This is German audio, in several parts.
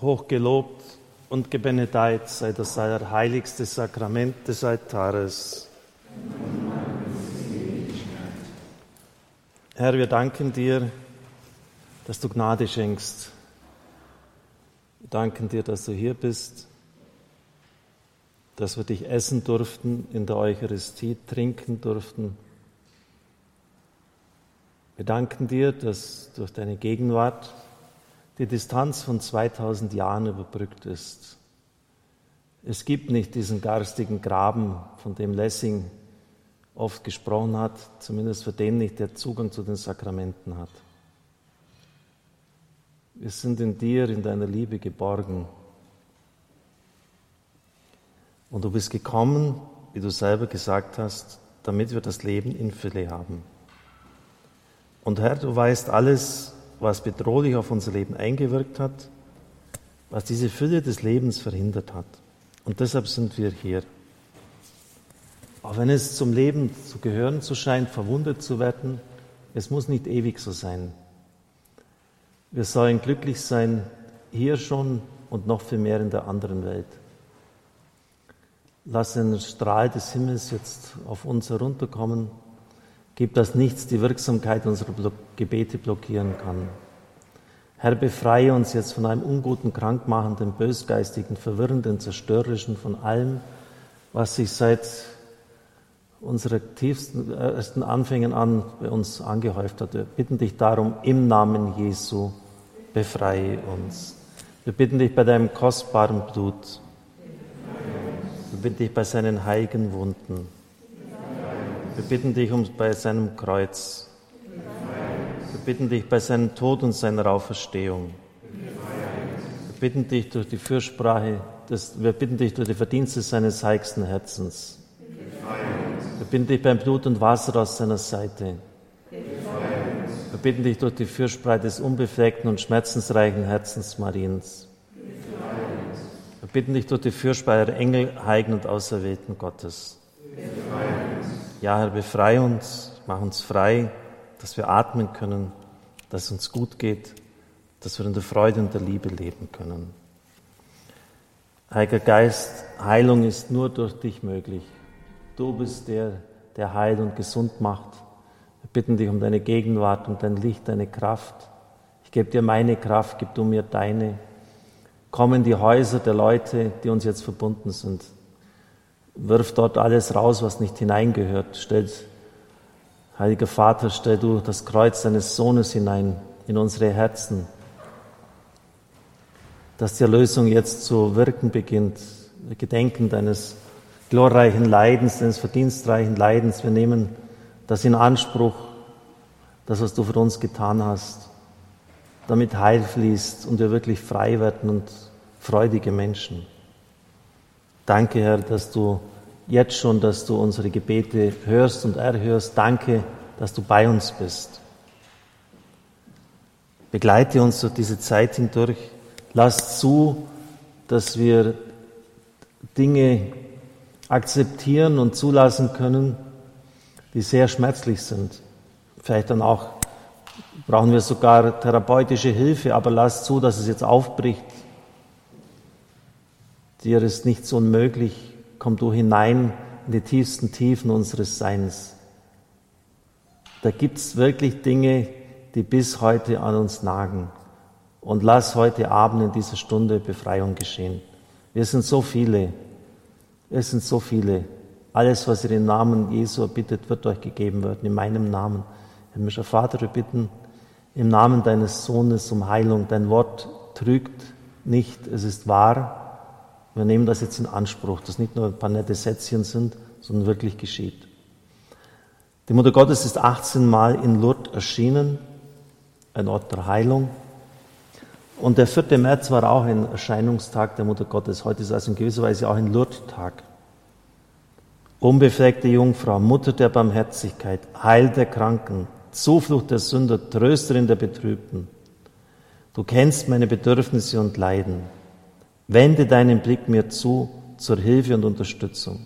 Hochgelobt und gebenedeit sei das allerheiligste Sakrament des Altares. Herr, wir danken dir, dass du Gnade schenkst. Wir danken dir, dass du hier bist, dass wir dich essen durften in der Eucharistie, trinken durften. Wir danken dir, dass durch deine Gegenwart die Distanz von 2000 Jahren überbrückt ist. Es gibt nicht diesen garstigen Graben, von dem Lessing oft gesprochen hat, zumindest für den nicht, der Zugang zu den Sakramenten hat. Wir sind in dir, in deiner Liebe geborgen. Und du bist gekommen, wie du selber gesagt hast, damit wir das Leben in Fülle haben. Und Herr, du weißt alles, was bedrohlich auf unser Leben eingewirkt hat, was diese Fülle des Lebens verhindert hat. Und deshalb sind wir hier. Auch wenn es zum Leben zu gehören zu scheint, verwundet zu werden, es muss nicht ewig so sein. Wir sollen glücklich sein, hier schon und noch viel mehr in der anderen Welt. Lass den Strahl des Himmels jetzt auf uns herunterkommen Gib, dass nichts die Wirksamkeit unserer Gebete blockieren kann. Herr, befreie uns jetzt von einem unguten, krankmachenden, bösgeistigen, verwirrenden, zerstörerischen, von allem, was sich seit unserer tiefsten, ersten Anfängen an bei uns angehäuft hat. Wir bitten dich darum, im Namen Jesu, befreie uns. Wir bitten dich bei deinem kostbaren Blut. Wir bitten dich bei seinen heiligen Wunden. Wir bitten dich um bei seinem Kreuz. Wir bitten dich bei seinem Tod und seiner Auferstehung. Wir bitten dich durch die Fürsprache, des, wir bitten dich durch die Verdienste seines heiligsten Herzens. Wir bitten dich beim Blut und Wasser aus seiner Seite. Wir bitten dich durch die Fürsprache des unbefleckten und schmerzensreichen Herzens Mariens. Wir bitten dich durch die Fürsprache der Engel, Heiligen und Auserwählten Gottes. Ja, Herr, befreie uns, mach uns frei, dass wir atmen können, dass es uns gut geht, dass wir in der Freude und der Liebe leben können. Heiliger Geist, Heilung ist nur durch dich möglich. Du bist der, der heilt und gesund macht. Wir bitten dich um deine Gegenwart, um dein Licht, deine Kraft. Ich gebe dir meine Kraft, gib du mir deine. Komm in die Häuser der Leute, die uns jetzt verbunden sind wirf dort alles raus, was nicht hineingehört. Stell, Heiliger Vater, stell du das Kreuz deines Sohnes hinein in unsere Herzen, dass die Erlösung jetzt zu wirken beginnt. Wir gedenken deines glorreichen Leidens, deines verdienstreichen Leidens. Wir nehmen das in Anspruch, das, was du für uns getan hast, damit Heil fließt und wir wirklich frei werden und freudige Menschen. Danke, Herr, dass du jetzt schon, dass du unsere Gebete hörst und erhörst. Danke, dass du bei uns bist. Begleite uns durch diese Zeit hindurch. Lass zu, dass wir Dinge akzeptieren und zulassen können, die sehr schmerzlich sind. Vielleicht dann auch brauchen wir sogar therapeutische Hilfe, aber lass zu, dass es jetzt aufbricht Dir ist nichts unmöglich. Komm du hinein in die tiefsten Tiefen unseres Seins. Da gibt's wirklich Dinge, die bis heute an uns nagen. Und lass heute Abend in dieser Stunde Befreiung geschehen. Wir sind so viele. Wir sind so viele. Alles, was ihr im Namen Jesu erbittet, wird euch gegeben werden. In meinem Namen. Himmlischer Vater, wir bitten im Namen deines Sohnes um Heilung. Dein Wort trügt nicht. Es ist wahr. Wir nehmen das jetzt in Anspruch, dass nicht nur ein paar nette Sätzchen sind, sondern wirklich geschieht. Die Mutter Gottes ist 18 Mal in Lourdes erschienen, ein Ort der Heilung. Und der 4. März war auch ein Erscheinungstag der Mutter Gottes. Heute ist also in gewisser Weise auch ein Lourdes-Tag. Unbefleckte Jungfrau, Mutter der Barmherzigkeit, Heil der Kranken, Zuflucht der Sünder, Trösterin der Betrübten. Du kennst meine Bedürfnisse und Leiden. Wende deinen Blick mir zu zur Hilfe und Unterstützung.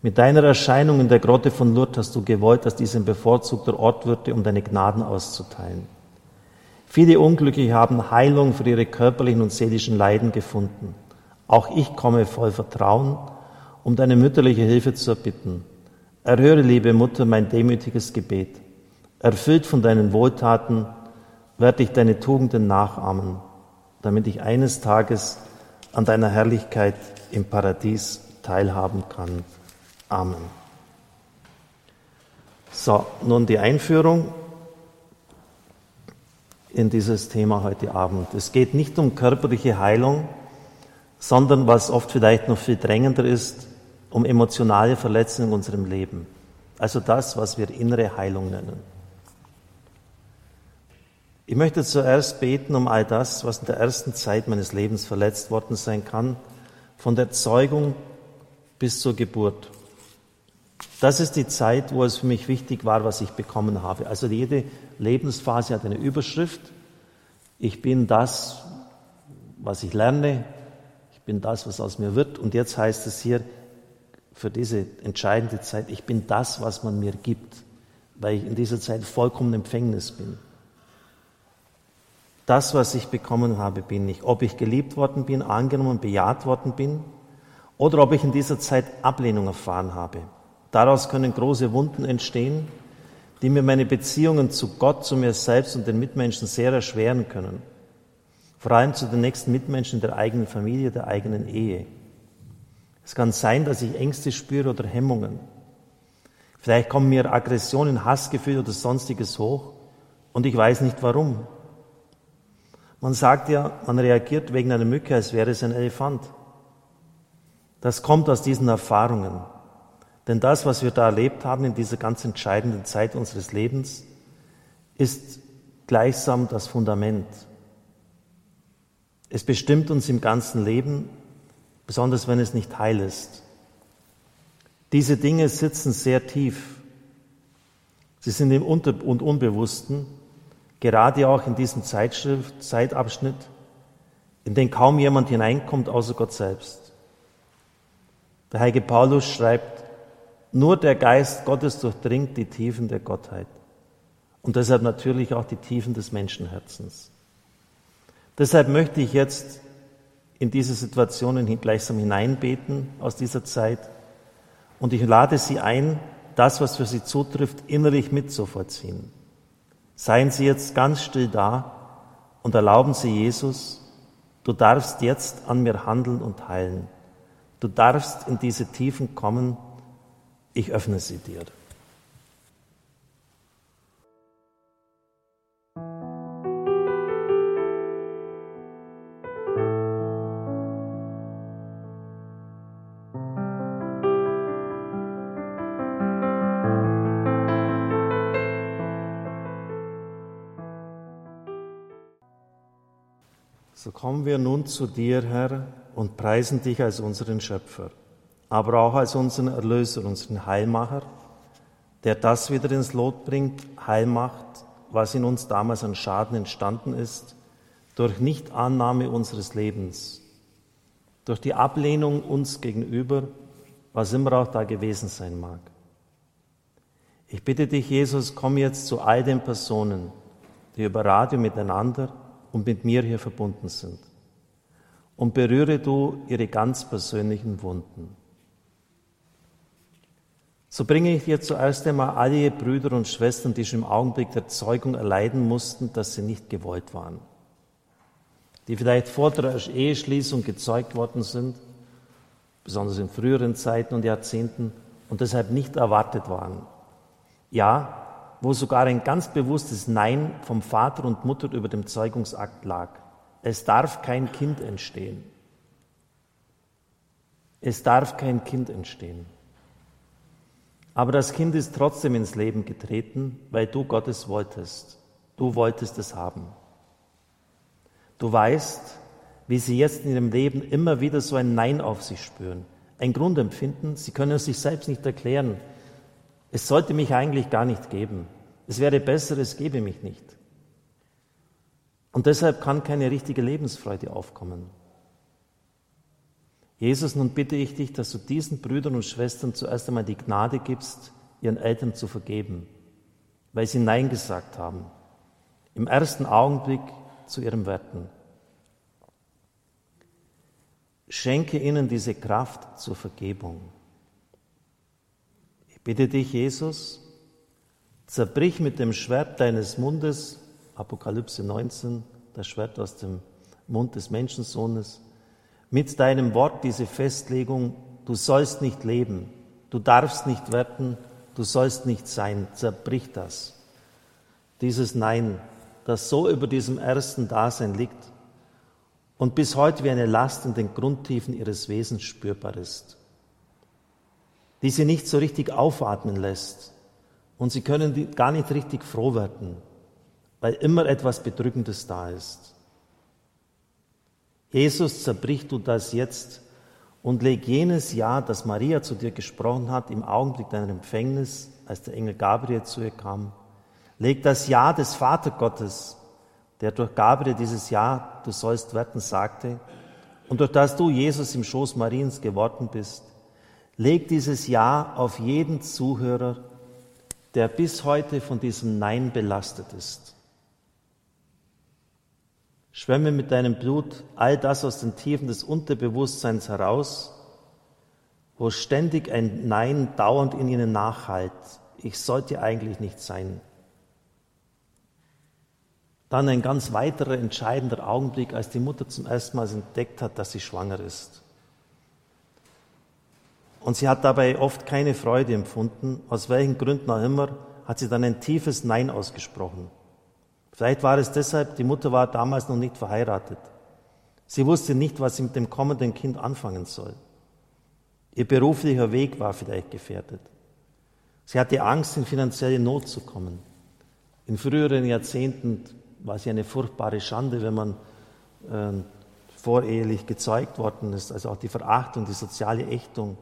Mit deiner Erscheinung in der Grotte von Lourdes hast du gewollt, dass dies ein bevorzugter Ort würde, um deine Gnaden auszuteilen. Viele Unglückliche haben Heilung für ihre körperlichen und seelischen Leiden gefunden. Auch ich komme voll Vertrauen, um deine mütterliche Hilfe zu erbitten. Erhöre, liebe Mutter, mein demütiges Gebet. Erfüllt von deinen Wohltaten werde ich deine Tugenden nachahmen, damit ich eines Tages an deiner Herrlichkeit im Paradies teilhaben kann. Amen. So, nun die Einführung in dieses Thema heute Abend. Es geht nicht um körperliche Heilung, sondern was oft vielleicht noch viel drängender ist, um emotionale Verletzungen in unserem Leben. Also das, was wir innere Heilung nennen. Ich möchte zuerst beten um all das, was in der ersten Zeit meines Lebens verletzt worden sein kann, von der Zeugung bis zur Geburt. Das ist die Zeit, wo es für mich wichtig war, was ich bekommen habe. Also jede Lebensphase hat eine Überschrift. Ich bin das, was ich lerne. Ich bin das, was aus mir wird. Und jetzt heißt es hier für diese entscheidende Zeit, ich bin das, was man mir gibt, weil ich in dieser Zeit vollkommen Empfängnis bin. Das, was ich bekommen habe, bin ich. Ob ich geliebt worden bin, angenommen, bejaht worden bin, oder ob ich in dieser Zeit Ablehnung erfahren habe. Daraus können große Wunden entstehen, die mir meine Beziehungen zu Gott, zu mir selbst und den Mitmenschen sehr erschweren können. Vor allem zu den nächsten Mitmenschen der eigenen Familie, der eigenen Ehe. Es kann sein, dass ich Ängste spüre oder Hemmungen. Vielleicht kommen mir Aggressionen, Hassgefühle oder sonstiges hoch und ich weiß nicht warum. Man sagt ja, man reagiert wegen einer Mücke, als wäre es ein Elefant. Das kommt aus diesen Erfahrungen. Denn das, was wir da erlebt haben in dieser ganz entscheidenden Zeit unseres Lebens, ist gleichsam das Fundament. Es bestimmt uns im ganzen Leben, besonders wenn es nicht heil ist. Diese Dinge sitzen sehr tief. Sie sind im Unter- und Unbewussten, gerade auch in diesem Zeitschrift, Zeitabschnitt, in den kaum jemand hineinkommt außer Gott selbst. Der heilige Paulus schreibt, nur der Geist Gottes durchdringt die Tiefen der Gottheit und deshalb natürlich auch die Tiefen des Menschenherzens. Deshalb möchte ich jetzt in diese Situationen gleichsam hineinbeten aus dieser Zeit und ich lade Sie ein, das, was für Sie zutrifft, innerlich mitzuvollziehen. Seien Sie jetzt ganz still da und erlauben Sie Jesus, du darfst jetzt an mir handeln und heilen. Du darfst in diese Tiefen kommen, ich öffne sie dir. So kommen wir nun zu dir, Herr, und preisen dich als unseren Schöpfer aber auch als unseren Erlöser, unseren Heilmacher, der das wieder ins Lot bringt, heil macht, was in uns damals an Schaden entstanden ist, durch Nichtannahme unseres Lebens, durch die Ablehnung uns gegenüber, was immer auch da gewesen sein mag. Ich bitte dich, Jesus, komm jetzt zu all den Personen, die über Radio miteinander und mit mir hier verbunden sind, und berühre du ihre ganz persönlichen Wunden. So bringe ich dir zuerst einmal alle Brüder und Schwestern, die schon im Augenblick der Zeugung erleiden mussten, dass sie nicht gewollt waren. Die vielleicht vor der Eheschließung gezeugt worden sind, besonders in früheren Zeiten und Jahrzehnten, und deshalb nicht erwartet waren. Ja, wo sogar ein ganz bewusstes Nein vom Vater und Mutter über dem Zeugungsakt lag. Es darf kein Kind entstehen. Es darf kein Kind entstehen. Aber das Kind ist trotzdem ins Leben getreten, weil du Gottes wolltest. Du wolltest es haben. Du weißt, wie sie jetzt in ihrem Leben immer wieder so ein Nein auf sich spüren. Ein Grundempfinden, sie können es sich selbst nicht erklären. Es sollte mich eigentlich gar nicht geben. Es wäre besser, es gebe mich nicht. Und deshalb kann keine richtige Lebensfreude aufkommen. Jesus, nun bitte ich dich, dass du diesen Brüdern und Schwestern zuerst einmal die Gnade gibst, ihren Eltern zu vergeben, weil sie Nein gesagt haben. im ersten Augenblick zu ihrem Werten. Schenke ihnen diese Kraft zur Vergebung. Bitte dich, Jesus, zerbrich mit dem Schwert deines Mundes, Apokalypse 19, das Schwert aus dem Mund des Menschensohnes, mit deinem Wort diese Festlegung, du sollst nicht leben, du darfst nicht werden, du sollst nicht sein, zerbrich das. Dieses Nein, das so über diesem ersten Dasein liegt und bis heute wie eine Last in den Grundtiefen ihres Wesens spürbar ist, die sie nicht so richtig aufatmen lässt und sie können gar nicht richtig froh werden, weil immer etwas Bedrückendes da ist. Jesus, zerbrich du das jetzt und leg jenes Ja, das Maria zu dir gesprochen hat, im Augenblick deiner Empfängnis, als der Engel Gabriel zu ihr kam. Leg das Ja des Vatergottes, der durch Gabriel dieses Ja, du sollst werden, sagte, und durch das du, Jesus, im Schoß Mariens geworden bist, leg dieses Ja auf jeden Zuhörer, der bis heute von diesem Nein belastet ist. Schwemme mit deinem Blut all das aus den Tiefen des Unterbewusstseins heraus, wo ständig ein Nein dauernd in ihnen nachhalt. Ich sollte eigentlich nicht sein. Dann ein ganz weiterer entscheidender Augenblick, als die Mutter zum ersten Mal entdeckt hat, dass sie schwanger ist. Und sie hat dabei oft keine Freude empfunden. Aus welchen Gründen auch immer hat sie dann ein tiefes Nein ausgesprochen. Vielleicht war es deshalb, die Mutter war damals noch nicht verheiratet. Sie wusste nicht, was sie mit dem kommenden Kind anfangen soll. Ihr beruflicher Weg war vielleicht gefährdet. Sie hatte Angst, in finanzielle Not zu kommen. In früheren Jahrzehnten war sie eine furchtbare Schande, wenn man äh, vorehelich gezeugt worden ist, also auch die Verachtung, die soziale Ächtung.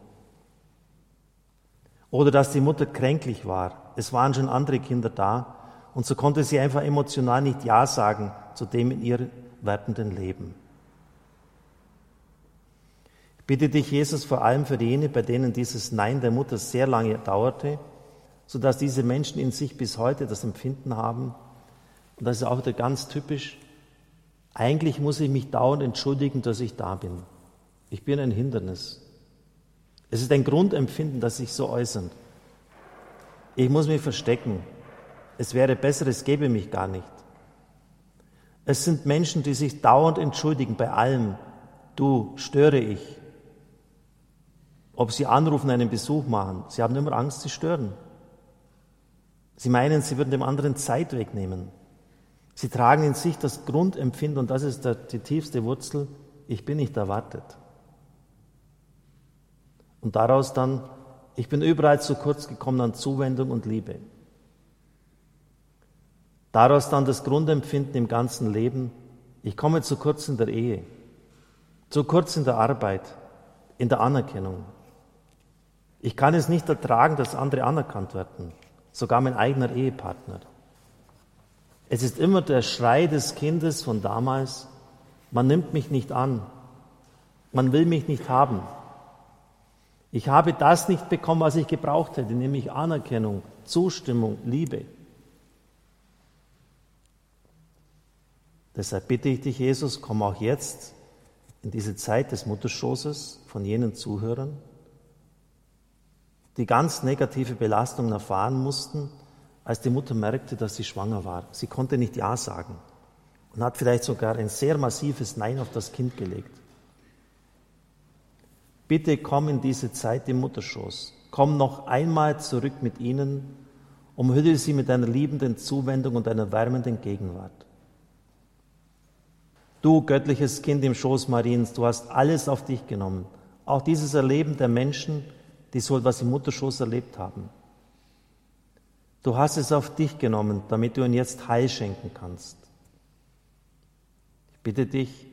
Oder dass die Mutter kränklich war. Es waren schon andere Kinder da, und so konnte sie einfach emotional nicht Ja sagen zu dem in ihr werdenden Leben. Ich bitte dich, Jesus, vor allem für jene, bei denen dieses Nein der Mutter sehr lange dauerte, sodass diese Menschen in sich bis heute das Empfinden haben, und das ist auch wieder ganz typisch, eigentlich muss ich mich dauernd entschuldigen, dass ich da bin. Ich bin ein Hindernis. Es ist ein Grundempfinden, das sich so äußert. Ich muss mich verstecken es wäre besser, es gäbe mich gar nicht. Es sind Menschen, die sich dauernd entschuldigen bei allem. Du, störe ich. Ob sie anrufen, einen Besuch machen. Sie haben immer Angst, sie stören. Sie meinen, sie würden dem anderen Zeit wegnehmen. Sie tragen in sich das Grundempfinden, und das ist die tiefste Wurzel, ich bin nicht erwartet. Und daraus dann, ich bin überall zu kurz gekommen an Zuwendung und Liebe. Daraus dann das Grundempfinden im ganzen Leben, ich komme zu kurz in der Ehe, zu kurz in der Arbeit, in der Anerkennung. Ich kann es nicht ertragen, dass andere anerkannt werden, sogar mein eigener Ehepartner. Es ist immer der Schrei des Kindes von damals, man nimmt mich nicht an, man will mich nicht haben. Ich habe das nicht bekommen, was ich gebraucht hätte, nämlich Anerkennung, Zustimmung, Liebe. Deshalb bitte ich dich, Jesus, komm auch jetzt in diese Zeit des Mutterschoßes von jenen Zuhörern, die ganz negative Belastungen erfahren mussten, als die Mutter merkte, dass sie schwanger war. Sie konnte nicht Ja sagen und hat vielleicht sogar ein sehr massives Nein auf das Kind gelegt. Bitte komm in diese Zeit im Mutterschoß. Komm noch einmal zurück mit ihnen, umhülle sie mit deiner liebenden Zuwendung und deiner wärmenden Gegenwart. Du göttliches Kind im Schoß Mariens, du hast alles auf dich genommen. Auch dieses Erleben der Menschen, die so etwas im Mutterschoß erlebt haben. Du hast es auf dich genommen, damit du ihnen jetzt Heil schenken kannst. Ich bitte dich,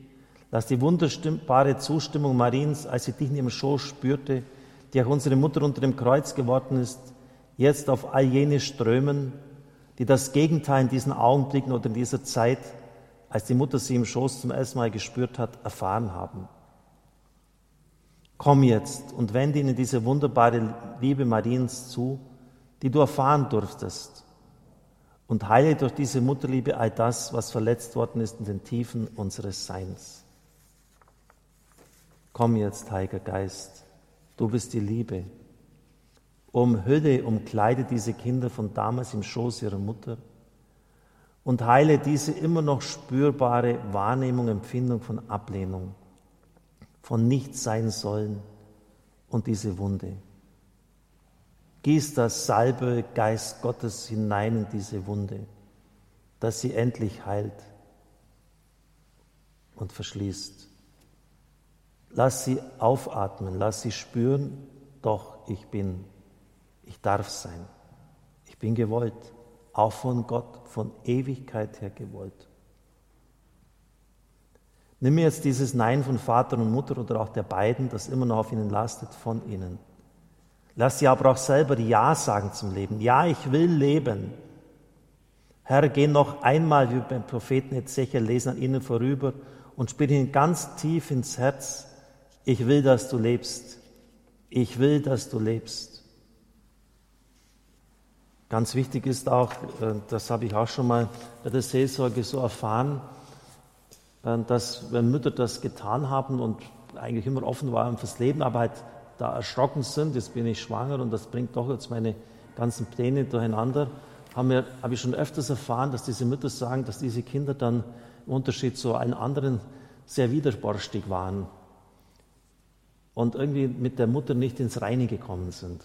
lass die wunderbare Zustimmung Mariens, als sie dich in ihrem Schoß spürte, die auch unsere Mutter unter dem Kreuz geworden ist, jetzt auf all jene strömen, die das Gegenteil in diesen Augenblicken oder in dieser Zeit als die Mutter sie im Schoß zum ersten Mal gespürt hat, erfahren haben. Komm jetzt und wende ihnen diese wunderbare Liebe Mariens zu, die du erfahren durftest. und heile durch diese Mutterliebe all das, was verletzt worden ist in den Tiefen unseres Seins. Komm jetzt, Heiliger Geist, du bist die Liebe. Umhülle, umkleide diese Kinder von damals im Schoß ihrer Mutter und heile diese immer noch spürbare Wahrnehmung, Empfindung von Ablehnung, von nichts sein sollen und diese Wunde. Gieß das Salbe Geist Gottes hinein in diese Wunde, dass sie endlich heilt und verschließt. Lass sie aufatmen, lass sie spüren, doch ich bin, ich darf sein, ich bin gewollt, auch von Gott, von Ewigkeit her gewollt. Nimm mir jetzt dieses Nein von Vater und Mutter oder auch der beiden, das immer noch auf ihnen lastet, von ihnen. Lass sie aber auch selber Ja sagen zum Leben. Ja, ich will leben. Herr, geh noch einmal, wie beim Propheten Ezechiel lesen, an ihnen vorüber und spiel ihnen ganz tief ins Herz. Ich will, dass du lebst. Ich will, dass du lebst. Ganz wichtig ist auch, äh, das habe ich auch schon mal bei der Seelsorge so erfahren, äh, dass wenn Mütter das getan haben und eigentlich immer offen waren fürs Leben, aber halt da erschrocken sind, jetzt bin ich schwanger und das bringt doch jetzt meine ganzen Pläne durcheinander, haben wir, habe ich schon öfters erfahren, dass diese Mütter sagen, dass diese Kinder dann im Unterschied zu allen anderen sehr widerborstig waren und irgendwie mit der Mutter nicht ins Reine gekommen sind.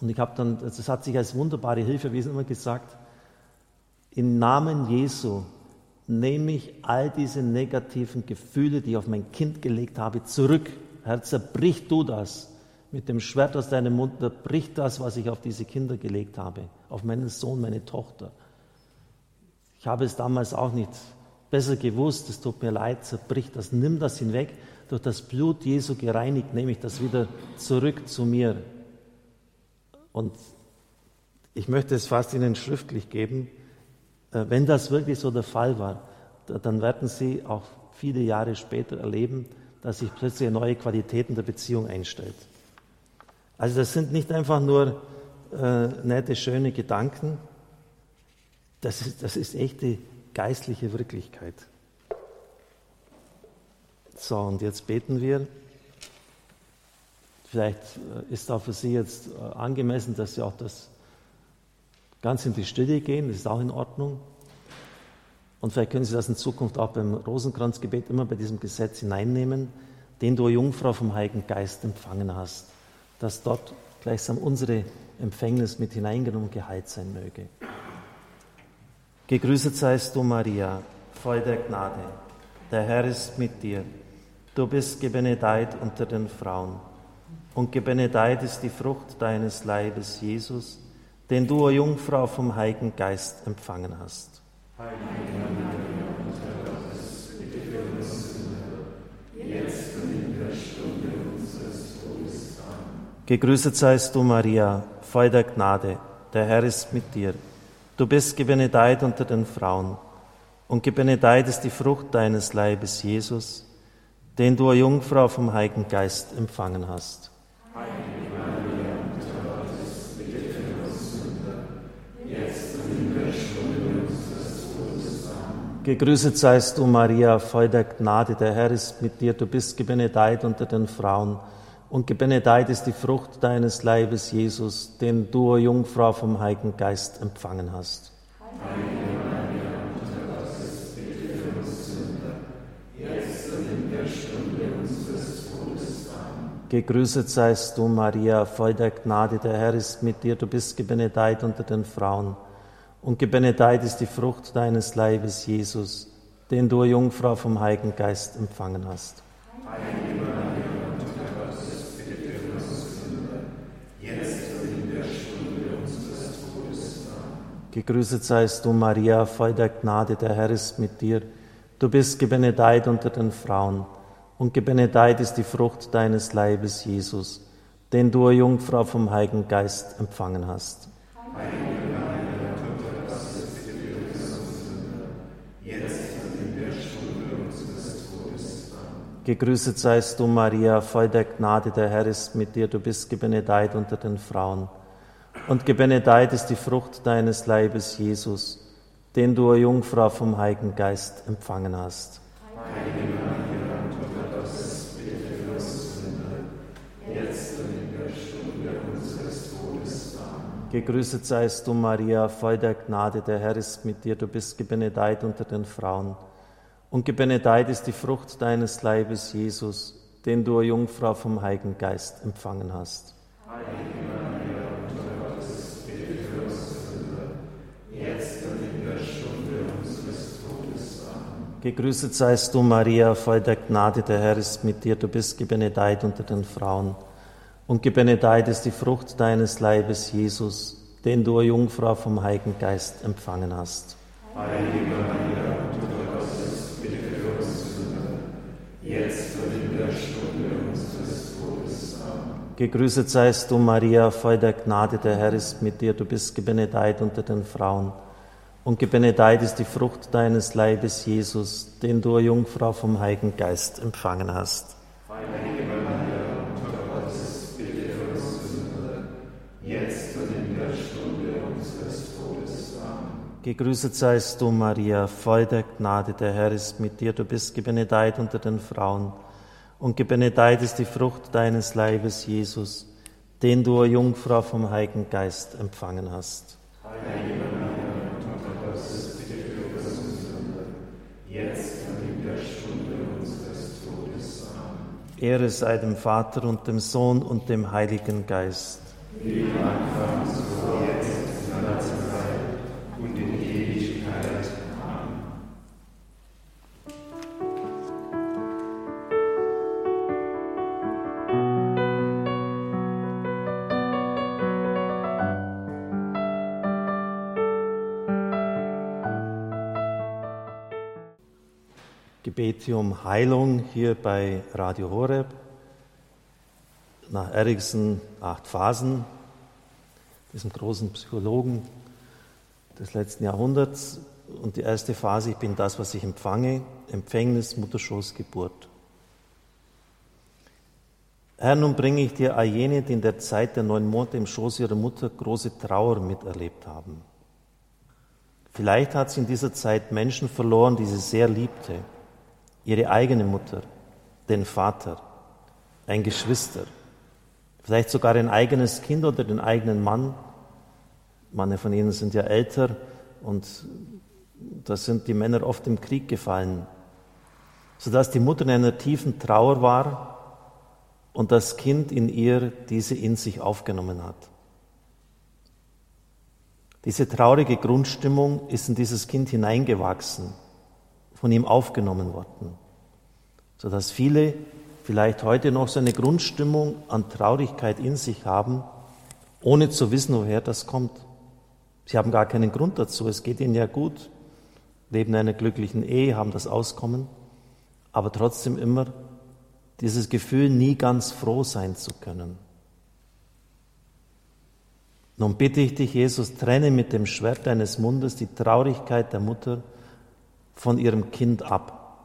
Und ich habe dann, das hat sich als wunderbare Hilfe erwiesen, immer gesagt, im Namen Jesu nehme ich all diese negativen Gefühle, die ich auf mein Kind gelegt habe, zurück Herr, zerbrich du das mit dem Schwert aus deinem Mund, zerbrich das, was ich auf diese Kinder gelegt habe, auf meinen Sohn, meine Tochter. Ich habe es damals auch nicht besser gewusst, es tut mir leid, zerbrich das, nimm das hinweg. Durch das Blut Jesu gereinigt nehme ich das wieder zurück zu mir. Und ich möchte es fast Ihnen schriftlich geben. Äh, wenn das wirklich so der Fall war, dann werden Sie auch viele Jahre später erleben, dass sich plötzlich neue Qualitäten der Beziehung einstellt. Also das sind nicht einfach nur äh, nette, schöne Gedanken, das ist, das ist echte geistliche Wirklichkeit. So, und jetzt beten wir. Vielleicht äh, ist auch für Sie jetzt äh, angemessen, dass Sie auch das ganz in die Stille gehen, das ist auch in Ordnung. Und vielleicht können Sie das in Zukunft auch beim Rosenkranzgebet immer bei diesem Gesetz hineinnehmen, den du, Jungfrau, vom Heiligen Geist empfangen hast, dass dort gleichsam unsere Empfängnis mit hineingenommen geheilt sein möge. Gegrüßet seist du, Maria, voll der Gnade. Der Herr ist mit dir. Du bist gebenedeit unter den Frauen. Und gebenedeit ist die Frucht deines Leibes, Jesus, den du, o Jungfrau, vom Heiligen Geist empfangen hast. Heilige Mutter Gottes, bitte für uns Sünder, jetzt und in der Stunde unseres Todes. Amen. Gegrüßet seist du, Maria, voll der Gnade, der Herr ist mit dir. Du bist gebenedeit unter den Frauen, und gebenedeit ist die Frucht deines Leibes, Jesus, den du, Jungfrau, vom Heiligen Geist empfangen hast. Gegrüßet seist du, Maria, voll der Gnade, der Herr ist mit dir, du bist gebenedeit unter den Frauen, und gebenedeit ist die Frucht deines Leibes, Jesus, den du, Jungfrau, vom Heiligen Geist empfangen hast. Gegrüßet seist du, Maria, voll der Gnade, der Herr ist mit dir, du bist gebenedeit unter den Frauen und gebenedeit ist die Frucht deines Leibes, Jesus, den du, Jungfrau, vom Heiligen Geist empfangen hast. Gegrüßet seist du, Maria, voll der Gnade, der Herr ist mit dir. Du bist gebenedeit unter den Frauen, und gebenedeit ist die Frucht deines Leibes, Jesus, den du, Jungfrau, vom Heiligen Geist empfangen hast. Gegrüßet seist du, Maria, voll der Gnade, der Herr ist mit dir, du bist gebenedeit unter den Frauen. und gebenedeit ist die Frucht deines Leibes, Jesus, den du, Jungfrau, vom Heiligen Geist empfangen hast. Heilige Gegrüßet seist du, Maria, voll der Gnade, der Herr ist mit dir, du bist gebenedeit unter den Frauen. Und gebenedeit ist die Frucht deines Leibes, Jesus, den du, Jungfrau, vom Heiligen Geist empfangen hast. Gegrüßet seist du, Maria, voll der Gnade, der Herr ist mit dir, du bist gebenedeit unter den Frauen. Und gebenedeit ist die Frucht deines Leibes, Jesus, den du, Jungfrau, vom Heiligen Geist empfangen hast. Heilige Maria, Mutter Gottes, bitte für uns Sünder, jetzt und in der Stunde unseres Todes. Amen. Gegrüßet seist du, Maria, voll der Gnade, der Herr ist mit dir, du bist gebenedeit unter den Frauen und gebenedeit ist die Frucht deines Leibes, Jesus, den du, Jungfrau, vom Heiligen Geist empfangen hast. Heilige Gegrüßet seist du, Maria, voll der Gnade, der Herr ist mit dir, du bist gebenedeit unter den Frauen, und gebenedeit ist die Frucht deines Leibes, Jesus, den du, Jungfrau, vom Heiligen Geist empfangen hast. Heilige Maria, Ehre sei dem Vater und dem Sohn und dem Heiligen Geist. Wie am Anfang, so Gebete um Heilung hier bei Radio Horeb. Nach Erikson acht Phasen, diesem großen Psychologen des letzten Jahrhunderts. Und die erste Phase, ich bin das, was ich empfange, Empfängnis, Mutterschoß, Geburt. Herr, nun bringe ich dir all jene, die in der Zeit der neun Monate im Schoß ihrer Mutter große Trauer miterlebt haben. Vielleicht hat sie in dieser Zeit Menschen verloren, die sie sehr liebte ihre eigene Mutter, den Vater, ein Geschwister, vielleicht sogar ein eigenes Kind oder den eigenen Mann. Manche von ihnen sind ja älter und da sind die Männer oft im Krieg gefallen, sodass die Mutter in einer tiefen Trauer war und das Kind in ihr diese in sich aufgenommen hat. Diese traurige Grundstimmung ist in dieses Kind hineingewachsen von ihm aufgenommen worden, sodass viele vielleicht heute noch so eine Grundstimmung an Traurigkeit in sich haben, ohne zu wissen, woher das kommt. Sie haben gar keinen Grund dazu, es geht ihnen ja gut, leben in einer glücklichen Ehe, haben das Auskommen, aber trotzdem immer dieses Gefühl, nie ganz froh sein zu können. Nun bitte ich dich, Jesus, trenne mit dem Schwert deines Mundes die Traurigkeit der Mutter von ihrem Kind ab.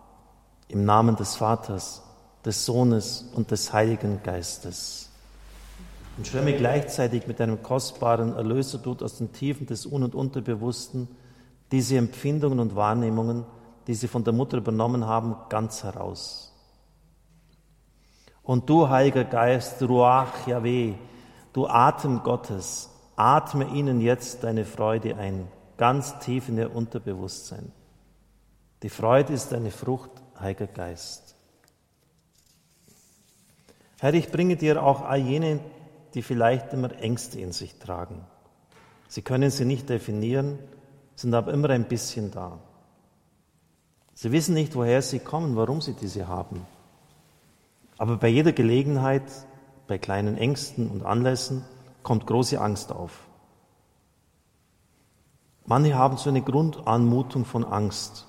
Im Namen des Vaters, des Sohnes und des Heiligen Geistes. Und schwemme gleichzeitig mit einem kostbaren Erlösertod aus den Tiefen des Un- und Unterbewussten diese Empfindungen und Wahrnehmungen, die sie von der Mutter übernommen haben, ganz heraus. Und du, Heiliger Geist, Ruach Yahweh, du Atem Gottes, atme ihnen jetzt deine Freude ein, ganz tief in ihr Unterbewusstsein. Die Freude ist eine Frucht, Heiliger Geist. Herr, ich bringe dir auch all jene, die vielleicht immer Ängste in sich tragen. Sie können sie nicht definieren, sind aber immer ein bisschen da. Sie wissen nicht, woher sie kommen, warum sie diese haben. Aber bei jeder Gelegenheit, bei kleinen Ängsten und Anlässen, kommt große Angst auf. Manche haben so eine Grundanmutung von Angst.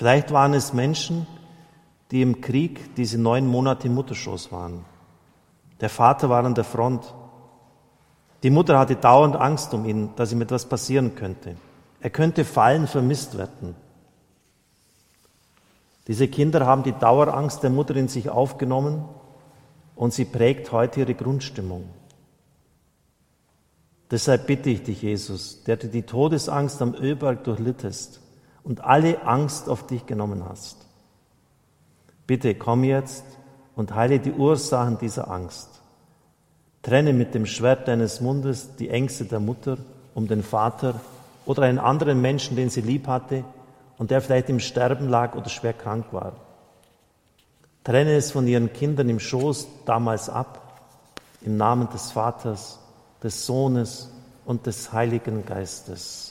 Vielleicht waren es Menschen, die im Krieg diese neun Monate im Mutterschoß waren. Der Vater war an der Front. Die Mutter hatte dauernd Angst um ihn, dass ihm etwas passieren könnte. Er könnte fallen, vermisst werden. Diese Kinder haben die Dauerangst der Mutter in sich aufgenommen und sie prägt heute ihre Grundstimmung. Deshalb bitte ich dich, Jesus, der du die Todesangst am Ölberg durchlittest und alle Angst auf dich genommen hast. Bitte komm jetzt und heile die Ursachen dieser Angst. Trenne mit dem Schwert deines Mundes die Ängste der Mutter um den Vater oder einen anderen Menschen, den sie lieb hatte und der vielleicht im Sterben lag oder schwer krank war. Trenne es von ihren Kindern im Schoß damals ab, im Namen des Vaters des Sohnes und des Heiligen Geistes.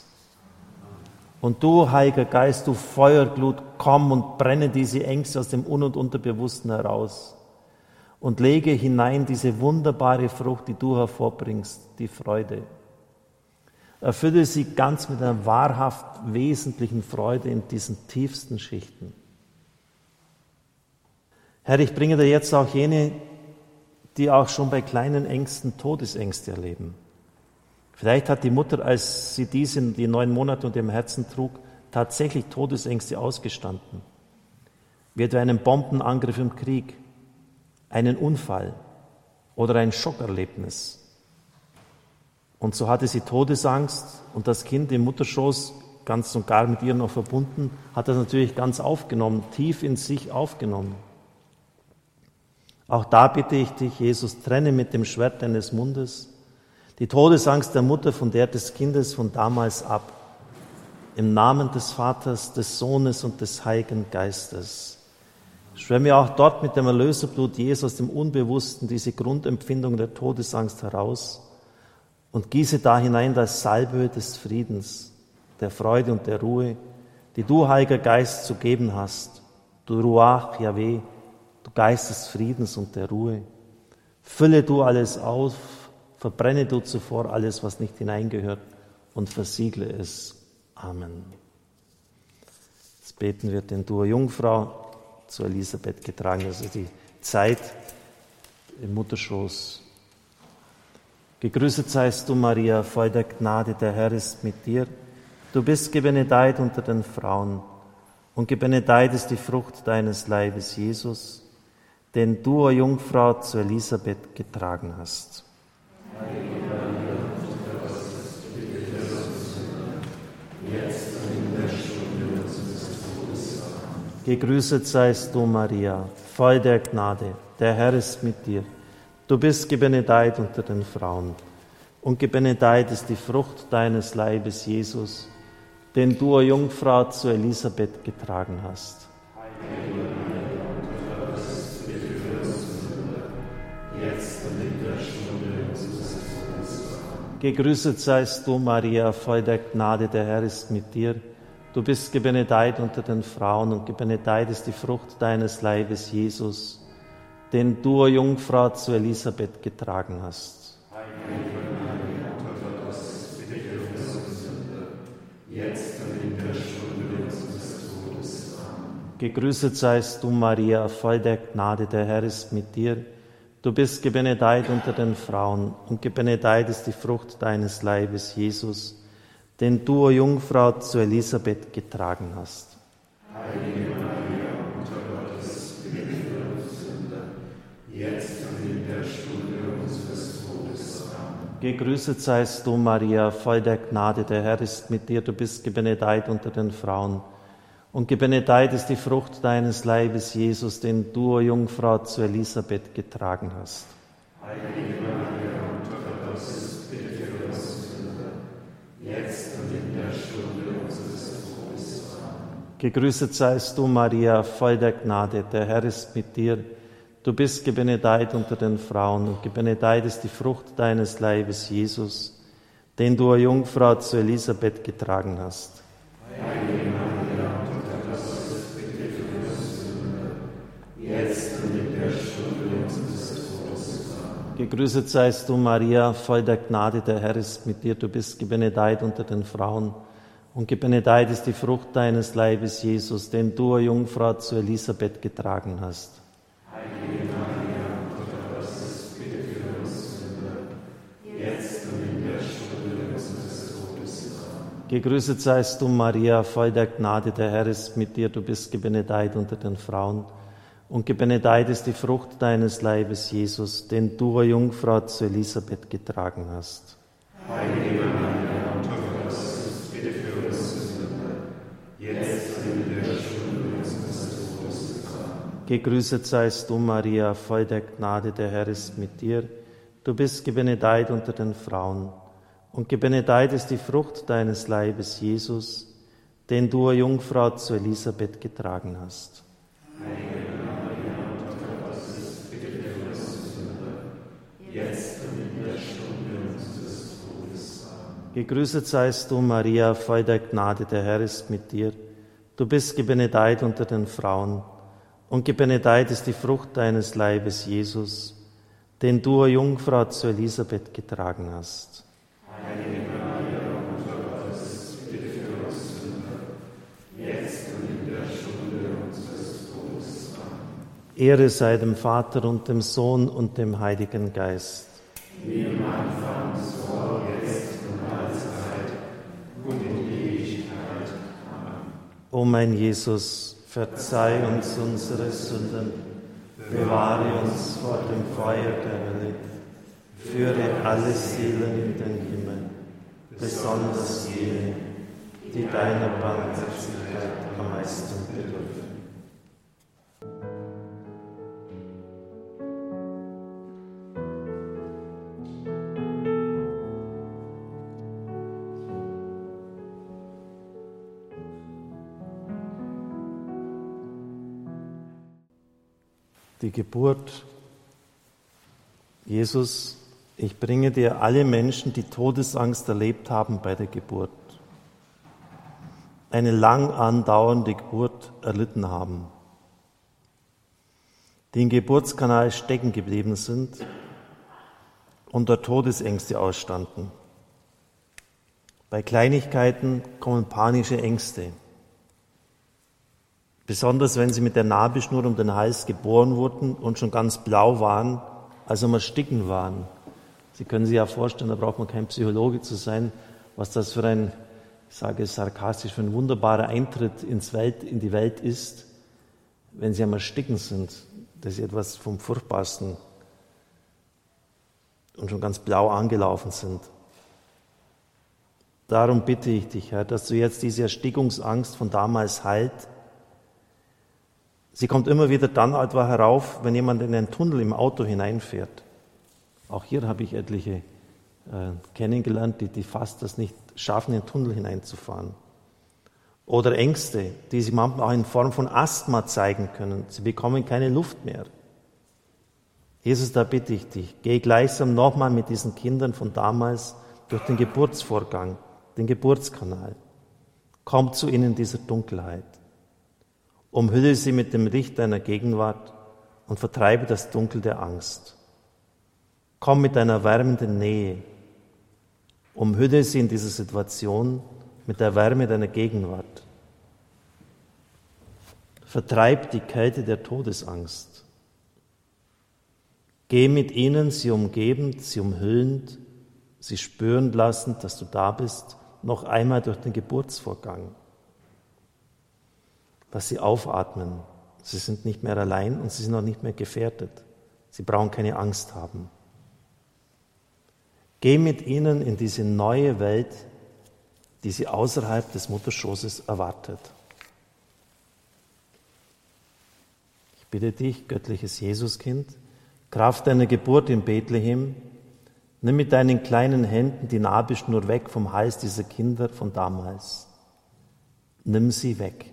Und du, Heiliger Geist, du Feuerglut, komm und brenne diese Ängste aus dem Un- und Unterbewussten heraus und lege hinein diese wunderbare Frucht, die du hervorbringst, die Freude. Erfülle sie ganz mit einer wahrhaft wesentlichen Freude in diesen tiefsten Schichten. Herr, ich bringe dir jetzt auch jene, die auch schon bei kleinen Ängsten Todesängste erleben. Vielleicht hat die Mutter, als sie diese die neun Monate unter dem Herzen trug, tatsächlich Todesängste ausgestanden. Wie etwa einen Bombenangriff im Krieg, einen Unfall oder ein Schockerlebnis. Und so hatte sie Todesangst und das Kind im Mutterschoß, ganz und gar mit ihr noch verbunden, hat das natürlich ganz aufgenommen, tief in sich aufgenommen. Auch da bitte ich dich, Jesus, trenne mit dem Schwert deines Mundes die Todesangst der Mutter von der des Kindes von damals ab. Im Namen des Vaters, des Sohnes und des Heiligen Geistes. Schwemme auch dort mit dem Erlöserblut Jesus aus dem Unbewussten diese Grundempfindung der Todesangst heraus und gieße da hinein das Salbe des Friedens, der Freude und der Ruhe, die du, Heiliger Geist, zu geben hast. Du Ruach, Yahweh, du Geist des Friedens und der Ruhe. Fülle du alles auf, verbrenne du zuvor alles, was nicht hineingehört und versiegle es. Amen. Jetzt beten wir den Du Jungfrau zu Elisabeth getragen, also die Zeit im Mutterschoß. Gegrüßet seist du, Maria, voll der Gnade, der Herr ist mit dir. Du bist gebenedeit unter den Frauen und gebenedeit ist die Frucht deines Leibes, Jesus den du, o Jungfrau, zu Elisabeth getragen hast. Gegrüßet seist du, Maria, voll der Gnade, der Herr ist mit dir. Du bist gebenedeit unter den Frauen, und gebenedeit ist die Frucht deines Leibes, Jesus, den du, o Jungfrau, zu Elisabeth getragen hast. Heilige Gegrüßet seist du, Maria, voll der Gnade, der Herr ist mit dir. Du bist gebenedeit unter den Frauen und gebenedeit ist die Frucht deines Leibes, Jesus, den du, o Jungfrau, zu Elisabeth getragen hast. Gegrüßet seist du, Maria, voll der Gnade, der Herr ist mit dir. Du bist gebenedeit unter den Frauen und gebenedeit ist die Frucht deines Leibes, Jesus, den du, o Jungfrau, zu Elisabeth getragen hast. Heilige Maria, Mutter Gottes, bitte für uns Sünder, jetzt und in der Stunde unseres Todes. Amen. Gegrüßet seist du, Maria, voll der Gnade, der Herr ist mit dir, du bist gebenedeit unter den Frauen und gebenedeit ist die Frucht deines Leibes, Jesus, den du, o Jungfrau, zu Elisabeth getragen hast. Heilige Maria, Mutter Gottes, bitte für uns Sünder, jetzt und in der Stunde unseres Todes. Amen. Gegrüßet seist du, Maria, voll der Gnade, der Herr ist mit dir. Du bist gebenedeit unter den Frauen und gebenedeit ist die Frucht deines Leibes, Jesus, den du, o Jungfrau, zu Elisabeth getragen hast. Heilige Gegrüßet seist du, Maria, voll der Gnade, der Herr ist mit dir. Du bist gebenedeit unter den Frauen. Und gebenedeit ist die Frucht deines Leibes, Jesus, den du, Jungfrau, zu Elisabeth getragen hast. Heilige Maria, Mutter Gottes, bitte für uns Sünder, jetzt und in der Stunde unseres Todes. Gegrüßet seist du, Maria, voll der Gnade, der Herr ist mit dir. Du bist gebenedeit unter den Frauen und gebenedeit ist die Frucht deines Leibes, Jesus, den du, o Jungfrau, zu Elisabeth getragen hast. Heilige Maria, Mutter Gottes, bitte für uns Sünder, jetzt in der Stunde unseres Todes. Amen. Gegrüßet seist du, Maria, voll der Gnade, der Herr ist mit dir. Du bist gebenedeit unter den Frauen, und gebenedeit ist die Frucht deines Leibes, Jesus, den du, Jungfrau, zu Elisabeth getragen hast. Heilige Maria, Mutter Gottes, bitte für uns Sünder, jetzt und in der Stunde unseres Todes. Amen. Gegrüßet seist du, Maria, voll der Gnade, der Herr ist mit dir. Du bist gebenedeit unter den Frauen, und gebenedeit ist die Frucht deines Leibes, Jesus, den du, Jungfrau, zu Elisabeth getragen hast. Heilige Maria, Mutter Gottes, bitte für uns Sünder, jetzt und in der Stunde unseres Todes. Amen. Ehre sei dem Vater und dem Sohn und dem Heiligen Geist. Wie im Anfang, so jetzt und alle Zeit und in Ewigkeit. Amen. O mein Jesus, verzeih uns unsere Sünden, bewahre uns vor dem Feuer der Hölle, führe alle Seelen in den Himmel, besonders jene, die deiner Barmherzigkeit am meisten bedürfen. Die Geburt. Jesus, ich bringe dir alle Menschen, die Todesangst erlebt haben bei der Geburt, eine lang andauernde Geburt erlitten haben, die im Geburtskanal stecken geblieben sind und dort Todesängste ausstanden. Bei Kleinigkeiten kommen panische Ängste. Besonders wenn sie mit der Nabelschnur um den Hals geboren wurden und schon ganz blau waren, also mal sticken waren. Sie können sich ja vorstellen, da braucht man kein Psychologe zu sein, was das für ein, ich sage es sarkastisch, für ein wunderbarer Eintritt ins Welt, in die Welt ist, wenn sie einmal sticken sind. Das ist etwas vom Furchtbarsten und schon ganz blau angelaufen sind. Darum bitte ich dich, Herr, dass du jetzt diese Erstickungsangst von damals heilt. Sie kommt immer wieder dann etwa herauf, wenn jemand in einen Tunnel im Auto hineinfährt. Auch hier habe ich etliche äh, kennengelernt, die, die fast das nicht schaffen, in den Tunnel hineinzufahren. Oder Ängste, die sie manchmal auch in Form von Asthma zeigen können. Sie bekommen keine Luft mehr. Jesus, da bitte ich dich, geh gleichsam nochmal mit diesen Kindern von damals durch den Geburtsvorgang, den Geburtskanal. Komm zu ihnen dieser Dunkelheit. Umhülle sie mit dem Licht deiner Gegenwart und vertreibe das Dunkel der Angst. Komm mit deiner wärmenden Nähe. Umhülle sie in dieser Situation mit der Wärme deiner Gegenwart. Vertreib die Kälte der Todesangst. Geh mit ihnen, sie umgebend, sie umhüllend, sie spüren lassend, dass du da bist, noch einmal durch den Geburtsvorgang. Lass sie aufatmen. Sie sind nicht mehr allein und sie sind auch nicht mehr gefährdet. Sie brauchen keine Angst haben. Geh mit ihnen in diese neue Welt, die sie außerhalb des Mutterschoßes erwartet. Ich bitte dich, göttliches Jesuskind, Kraft deiner Geburt in Bethlehem, nimm mit deinen kleinen Händen die Nabelschnur weg vom Hals dieser Kinder von damals. Nimm sie weg.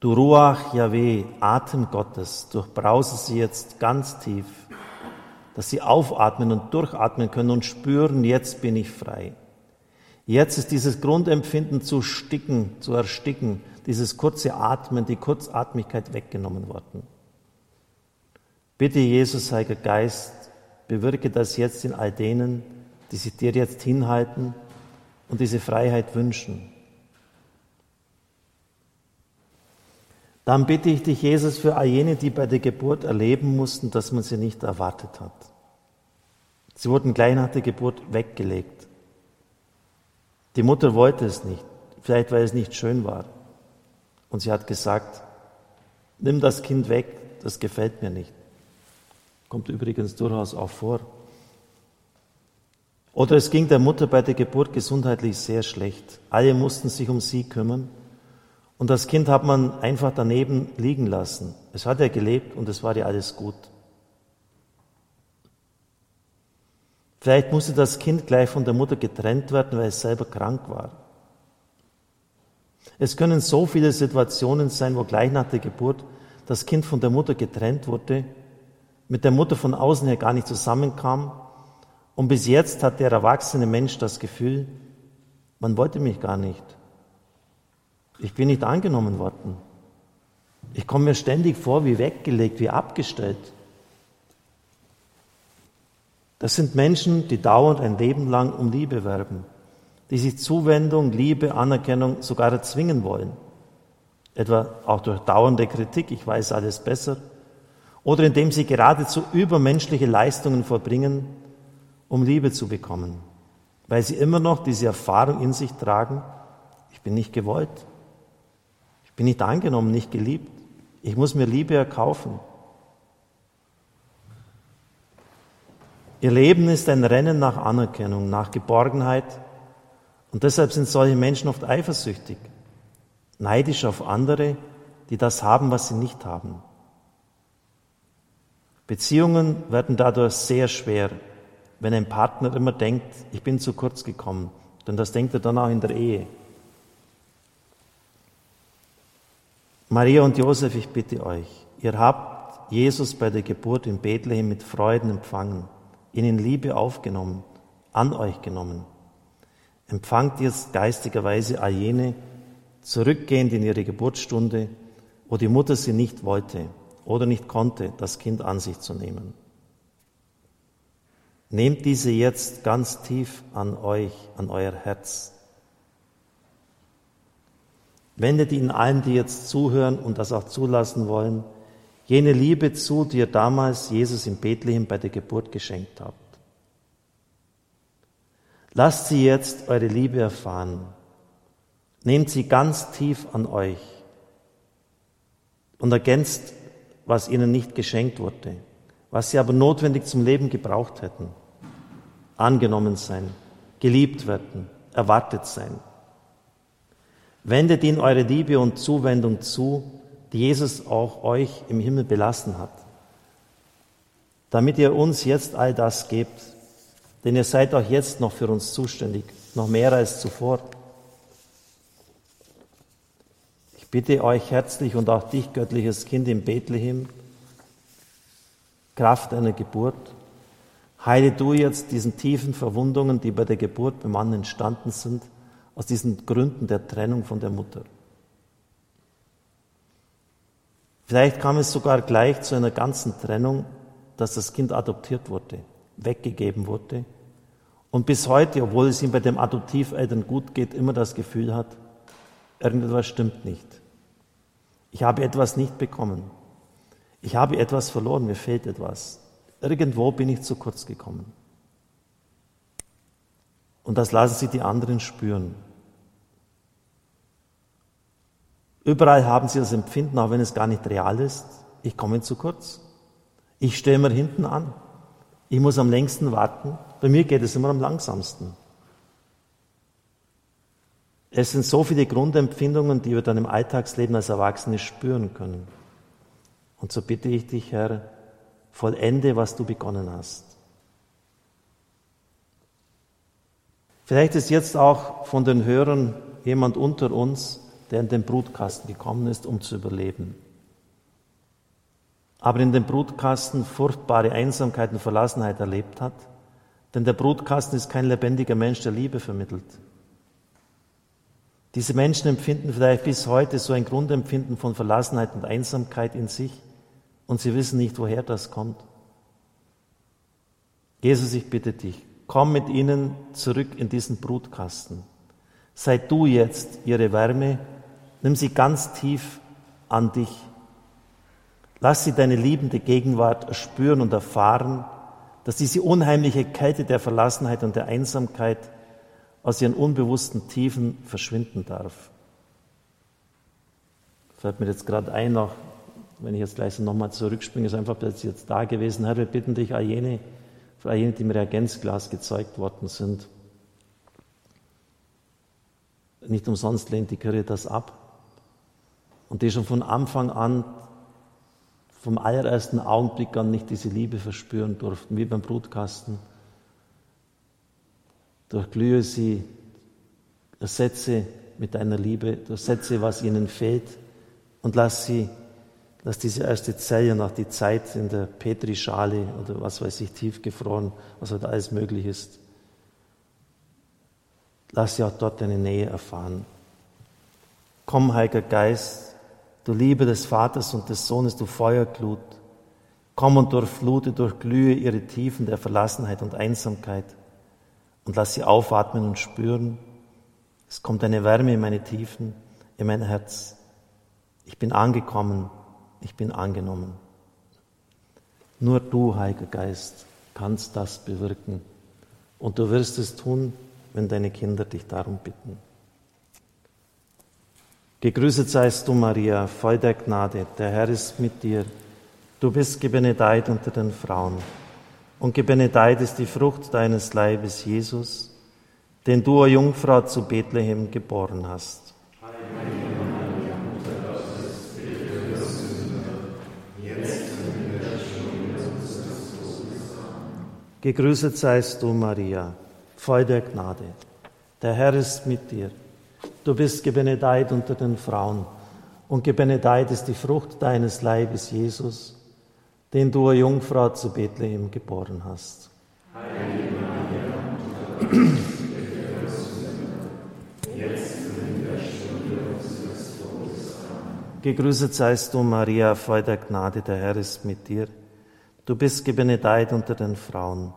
Du Ruach Yahweh, Atem Gottes, durchbrause sie jetzt ganz tief, dass sie aufatmen und durchatmen können und spüren, jetzt bin ich frei. Jetzt ist dieses Grundempfinden zu sticken, zu ersticken, dieses kurze Atmen, die Kurzatmigkeit weggenommen worden. Bitte, Jesus, Heiliger Geist, bewirke das jetzt in all denen, die sich dir jetzt hinhalten und diese Freiheit wünschen. Dann bitte ich dich, Jesus, für all jene, die bei der Geburt erleben mussten, dass man sie nicht erwartet hat. Sie wurden gleich nach der Geburt weggelegt. Die Mutter wollte es nicht, vielleicht weil es nicht schön war. Und sie hat gesagt, nimm das Kind weg, das gefällt mir nicht. Kommt übrigens durchaus auch vor. Oder es ging der Mutter bei der Geburt gesundheitlich sehr schlecht. Alle mussten sich um sie kümmern. Und das Kind hat man einfach daneben liegen lassen. Es hat ja gelebt und es war ja alles gut. Vielleicht musste das Kind gleich von der Mutter getrennt werden, weil es selber krank war. Es können so viele Situationen sein, wo gleich nach der Geburt das Kind von der Mutter getrennt wurde, mit der Mutter von außen her gar nicht zusammenkam und bis jetzt hat der erwachsene Mensch das Gefühl, man wollte mich gar nicht. Ich bin nicht angenommen worden. Ich komme mir ständig vor wie weggelegt, wie abgestellt. Das sind Menschen, die dauernd ein Leben lang um Liebe werben, die sich Zuwendung, Liebe, Anerkennung sogar erzwingen wollen. Etwa auch durch dauernde Kritik, ich weiß alles besser, oder indem sie geradezu übermenschliche Leistungen vollbringen, um Liebe zu bekommen, weil sie immer noch diese Erfahrung in sich tragen, ich bin nicht gewollt, ich bin nicht angenommen, nicht geliebt, ich muss mir Liebe erkaufen. Ihr Leben ist ein Rennen nach Anerkennung, nach Geborgenheit. Und deshalb sind solche Menschen oft eifersüchtig, neidisch auf andere, die das haben, was sie nicht haben. Beziehungen werden dadurch sehr schwer, wenn ein Partner immer denkt, ich bin zu kurz gekommen. Denn das denkt er dann auch in der Ehe. Maria und Josef, ich bitte euch, ihr habt Jesus bei der Geburt in Bethlehem mit Freuden empfangen ihn in Liebe aufgenommen, an euch genommen. Empfangt jetzt geistigerweise all jene, zurückgehend in ihre Geburtsstunde, wo die Mutter sie nicht wollte oder nicht konnte, das Kind an sich zu nehmen. Nehmt diese jetzt ganz tief an euch, an euer Herz. Wendet ihnen allen, die jetzt zuhören und das auch zulassen wollen, jene Liebe zu, die ihr damals Jesus in Bethlehem bei der Geburt geschenkt habt. Lasst sie jetzt eure Liebe erfahren. Nehmt sie ganz tief an euch und ergänzt, was ihnen nicht geschenkt wurde, was sie aber notwendig zum Leben gebraucht hätten. Angenommen sein, geliebt werden, erwartet sein. Wendet ihnen eure Liebe und Zuwendung zu, die Jesus auch euch im Himmel belassen hat, damit ihr uns jetzt all das gebt, denn ihr seid auch jetzt noch für uns zuständig, noch mehr als zuvor. Ich bitte euch herzlich und auch dich, göttliches Kind in Bethlehem, Kraft einer Geburt, heile du jetzt diesen tiefen Verwundungen, die bei der Geburt beim Mann entstanden sind, aus diesen Gründen der Trennung von der Mutter. Vielleicht kam es sogar gleich zu einer ganzen Trennung, dass das Kind adoptiert wurde, weggegeben wurde und bis heute, obwohl es ihm bei dem Adoptiveltern gut geht, immer das Gefühl hat, irgendetwas stimmt nicht. Ich habe etwas nicht bekommen. Ich habe etwas verloren, mir fehlt etwas. Irgendwo bin ich zu kurz gekommen. Und das lassen sie die anderen spüren. Überall haben sie das Empfinden, auch wenn es gar nicht real ist, ich komme zu kurz. Ich stehe immer hinten an. Ich muss am längsten warten. Bei mir geht es immer am langsamsten. Es sind so viele Grundempfindungen, die wir dann im Alltagsleben als Erwachsene spüren können. Und so bitte ich dich, Herr, vollende, was du begonnen hast. Vielleicht ist jetzt auch von den Hörern jemand unter uns, der in den Brutkasten gekommen ist, um zu überleben. Aber in dem Brutkasten furchtbare Einsamkeit und Verlassenheit erlebt hat, denn der Brutkasten ist kein lebendiger Mensch, der Liebe vermittelt. Diese Menschen empfinden vielleicht bis heute so ein Grundempfinden von Verlassenheit und Einsamkeit in sich und sie wissen nicht, woher das kommt. Jesus, ich bitte dich, komm mit ihnen zurück in diesen Brutkasten. Sei du jetzt ihre Wärme Nimm sie ganz tief an dich. Lass sie deine liebende Gegenwart spüren und erfahren, dass diese unheimliche Kälte der Verlassenheit und der Einsamkeit aus ihren unbewussten Tiefen verschwinden darf. Fällt mir jetzt gerade ein, noch, wenn ich jetzt gleich so nochmal zurückspringe, ist einfach plötzlich jetzt da gewesen. Herr, wir bitten dich, all jene, für jene, die im Reagenzglas gezeugt worden sind. Nicht umsonst lehnt die Kirche das ab. Und die schon von Anfang an, vom allerersten Augenblick an nicht diese Liebe verspüren durften, wie beim Brutkasten. Durchglühe sie, ersetze mit deiner Liebe, durchsetze, was ihnen fehlt und lass sie, lass diese erste Zelle nach die Zeit in der Petrischale oder was weiß ich, tiefgefroren, was heute alles möglich ist. Lass sie auch dort deine Nähe erfahren. Komm, Heiliger Geist, du Liebe des Vaters und des Sohnes, du Feuerglut. Komm und durchflute, durchglühe ihre Tiefen der Verlassenheit und Einsamkeit und lass sie aufatmen und spüren. Es kommt eine Wärme in meine Tiefen, in mein Herz. Ich bin angekommen, ich bin angenommen. Nur du, Heiliger Geist, kannst das bewirken. Und du wirst es tun, wenn deine Kinder dich darum bitten. Gegrüßet seist du, Maria, voll der Gnade, der Herr ist mit dir. Du bist gebenedeit unter den Frauen. Und gebenedeit ist die Frucht deines Leibes, Jesus, den du, o Jungfrau, zu Bethlehem geboren hast. Gegrüßet seist du, Maria, voll der Gnade. Der Herr ist mit dir. Du bist gebenedeit unter den Frauen und gebenedeit ist die Frucht deines Leibes, Jesus, den du, Jungfrau, zu Bethlehem geboren hast. Gegrüßet seist du, Maria, voll der Gnade, der Herr ist mit dir. Du bist gebenedeit unter den Frauen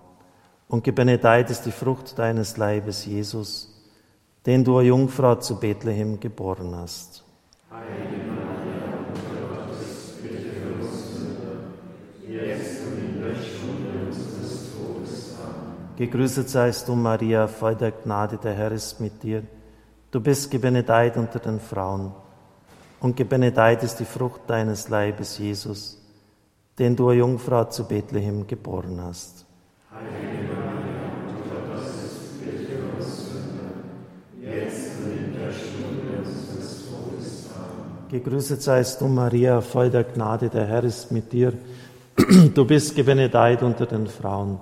und gebenedeit ist die Frucht deines Leibes, Jesus, den du, Jungfrau, zu Bethlehem geboren hast. Heilige Maria, Mutter Gottes, bitte für uns Sünder, jetzt und in der Stunde unseres Todes. Amen. Gegrüßet seist du, Maria, voll der Gnade, der Herr ist mit dir. Du bist gebenedeit unter den Frauen und gebenedeit ist die Frucht deines Leibes, Jesus, den du, Jungfrau, zu Bethlehem geboren hast. Heilige Gegrüßet seist du, Maria, voll der Gnade, der Herr ist mit dir. Du bist gebenedeit unter den Frauen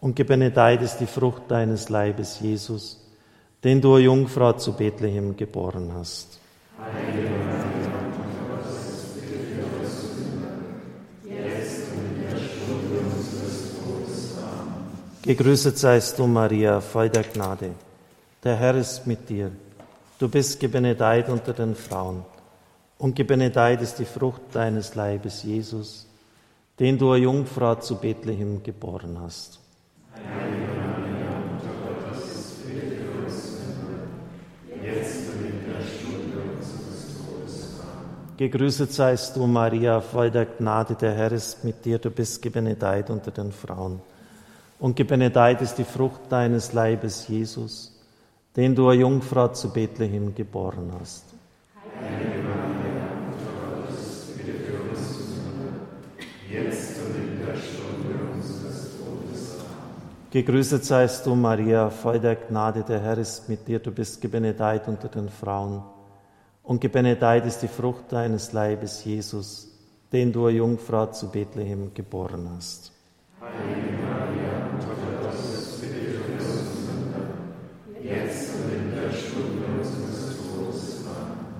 und gebenedeit ist die Frucht deines Leibes, Jesus, den du, Jungfrau, zu Bethlehem geboren hast. Gegrüßet seist du, Maria, voll der Gnade. Der Herr ist mit dir. Du bist gebenedeit unter den Frauen und gebenedeit ist die Frucht deines Leibes, Jesus, den du, Jungfrau, zu Bethlehem geboren hast. Gegrüßet seist du, Maria, voll der Gnade, der Herr ist mit dir, du bist gebenedeit unter den Frauen. Und gebenedeit ist die Frucht deines Leibes, Jesus, den du, Jungfrau, zu Bethlehem geboren hast. Heilige Gegrüßet seist du, Maria, voll der Gnade, der Herr ist mit dir, du bist gebenedeit unter den Frauen. Und gebenedeit ist die Frucht deines Leibes, Jesus, den du, Jungfrau, zu Bethlehem geboren hast. Heilige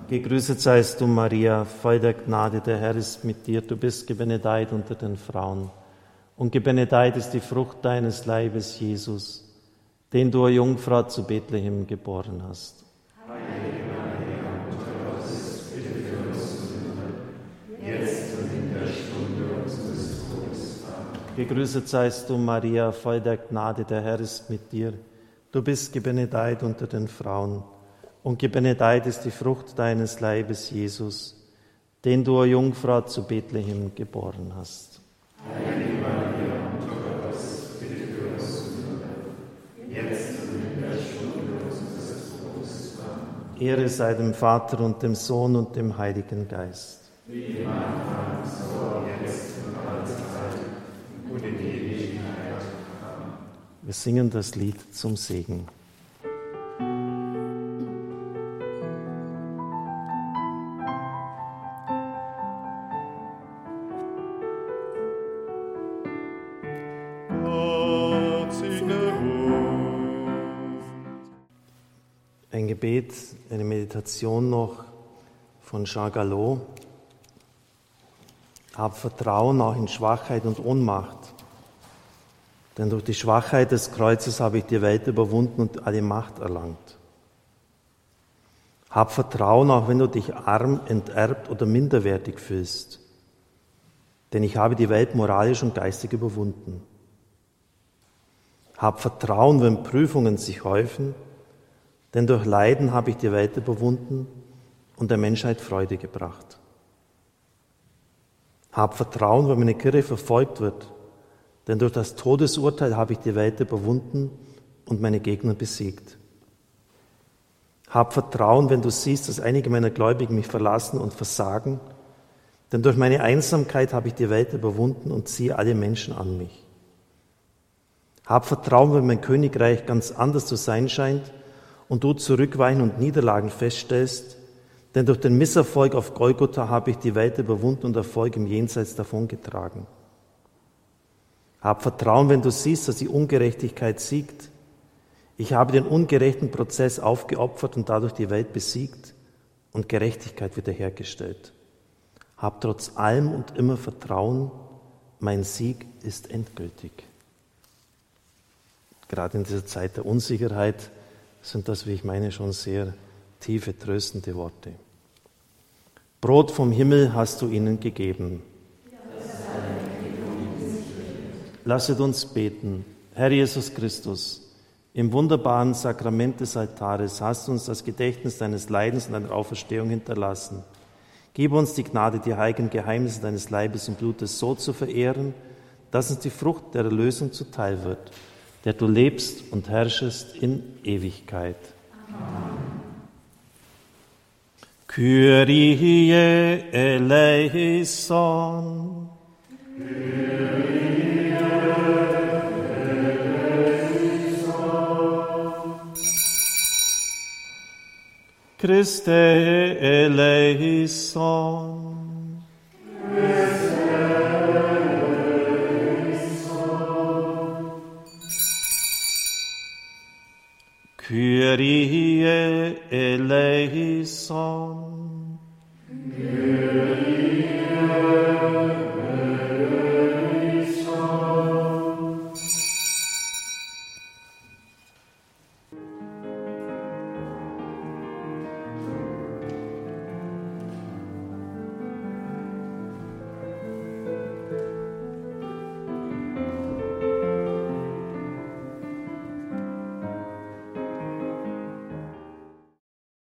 Gegrüßet seist du, Maria, voll der Gnade, der Herr ist mit dir, du bist gebenedeit unter den Frauen und gebenedeit ist die Frucht deines Leibes, Jesus, den du, Jungfrau, zu Bethlehem geboren hast. Heilige Maria, Mutter Gottes, bitte für uns Sünder, jetzt und in der Stunde unseres Todes. Amen. Gegrüßet seist du, Maria, voll der Gnade, der Herr ist mit dir. Du bist gebenedeit unter den Frauen, und gebenedeit ist die Frucht deines Leibes, Jesus, den du, Jungfrau, zu Bethlehem geboren hast. Heilige Ehre sei dem Vater und dem Sohn und dem Heiligen Geist. Wie im Anfang, so jetzt und alle und in Ewigkeit. Wir singen das Lied zum Segen. Ein Gebet, eine Meditation noch von Jean Gallo. Hab Vertrauen auch in Schwachheit und Ohnmacht. Denn durch die Schwachheit des Kreuzes habe ich die Welt überwunden und alle Macht erlangt. Hab Vertrauen, auch wenn du dich arm, enterbt oder minderwertig fühlst. Denn ich habe die Welt moralisch und geistig überwunden. Hab Vertrauen, wenn Prüfungen sich häufen, denn durch Leiden habe ich die Welt überwunden und der Menschheit Freude gebracht. Hab Vertrauen, wenn meine Kirche verfolgt wird, denn durch das Todesurteil habe ich die Welt überwunden und meine Gegner besiegt. Hab Vertrauen, wenn du siehst, dass einige meiner Gläubigen mich verlassen und versagen, denn durch meine Einsamkeit habe ich die Welt überwunden und ziehe alle Menschen an mich. Hab Vertrauen, wenn mein Königreich ganz anders zu sein scheint und du Zurückweichen und Niederlagen feststellst, denn durch den Misserfolg auf Golgotha habe ich die Welt überwunden und Erfolg im Jenseits davongetragen. Hab Vertrauen, wenn du siehst, dass die Ungerechtigkeit siegt. Ich habe den ungerechten Prozess aufgeopfert und dadurch die Welt besiegt und Gerechtigkeit wiederhergestellt. Hab trotz allem und immer Vertrauen, mein Sieg ist endgültig. Gerade in dieser Zeit der Unsicherheit sind das, wie ich meine, schon sehr tiefe, tröstende Worte. Brot vom Himmel hast du ihnen gegeben. Lasset uns beten. Herr Jesus Christus, im wunderbaren Sakrament des Altares hast du uns das Gedächtnis deines Leidens und deiner Auferstehung hinterlassen. Gib uns die Gnade, die heiligen Geheimnisse deines Leibes und Blutes so zu verehren, dass uns die Frucht der Erlösung zuteil wird, der du lebst und herrschest in Ewigkeit. Amen. Kyrie eleison. Kyrie Christe eleison. Christe Kyrie eleison. Kyrie eleison.